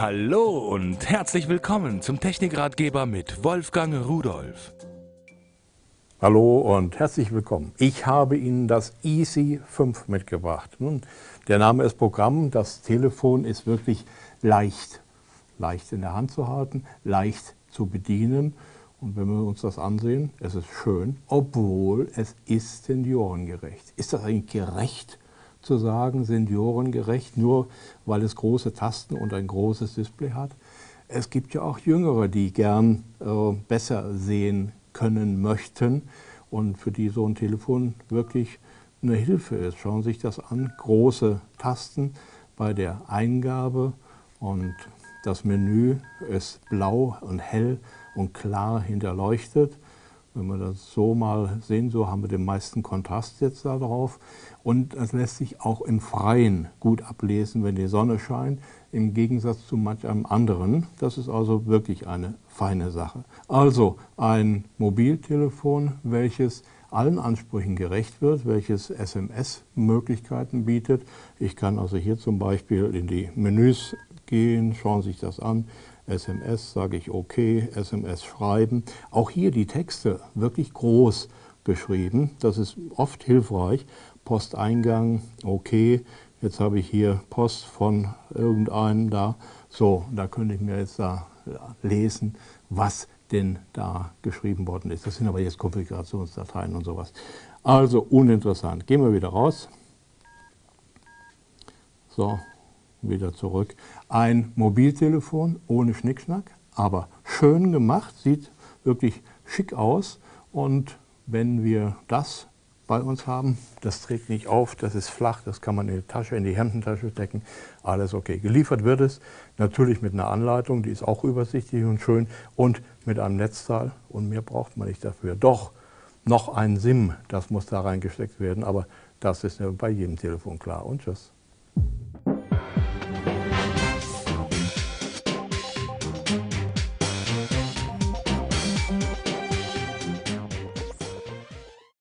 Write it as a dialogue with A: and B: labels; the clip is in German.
A: Hallo und herzlich willkommen zum Technikratgeber mit Wolfgang Rudolf.
B: Hallo und herzlich willkommen. Ich habe Ihnen das Easy 5 mitgebracht. Nun, der Name ist Programm, das Telefon ist wirklich leicht. Leicht in der Hand zu halten, leicht zu bedienen. Und wenn wir uns das ansehen, es ist schön, obwohl es ist seniorengerecht. Ist das eigentlich gerecht? Zu sagen, seniorengerecht, nur weil es große Tasten und ein großes Display hat. Es gibt ja auch Jüngere, die gern äh, besser sehen können möchten und für die so ein Telefon wirklich eine Hilfe ist. Schauen Sie sich das an, große Tasten bei der Eingabe und das Menü ist blau und hell und klar hinterleuchtet. Wenn wir das so mal sehen, so haben wir den meisten Kontrast jetzt da drauf. Und das lässt sich auch im Freien gut ablesen, wenn die Sonne scheint, im Gegensatz zu manch einem anderen. Das ist also wirklich eine feine Sache. Also ein Mobiltelefon, welches allen Ansprüchen gerecht wird, welches SMS-Möglichkeiten bietet. Ich kann also hier zum Beispiel in die Menüs gehen, schauen Sie sich das an. SMS sage ich OK, SMS schreiben. Auch hier die Texte wirklich groß geschrieben. Das ist oft hilfreich. Posteingang, OK. Jetzt habe ich hier Post von irgendeinem da. So, da könnte ich mir jetzt da lesen, was denn da geschrieben worden ist. Das sind aber jetzt Konfigurationsdateien und sowas. Also uninteressant. Gehen wir wieder raus. So, wieder zurück. Ein Mobiltelefon ohne Schnickschnack, aber schön gemacht, sieht wirklich schick aus. Und wenn wir das bei uns haben, das trägt nicht auf, das ist flach, das kann man in die Tasche, in die Hemdentasche stecken, alles okay. Geliefert wird es natürlich mit einer Anleitung, die ist auch übersichtlich und schön und mit einem Netzteil und mehr braucht man nicht dafür. Doch, noch ein SIM, das muss da reingesteckt werden, aber das ist bei jedem Telefon klar und tschüss.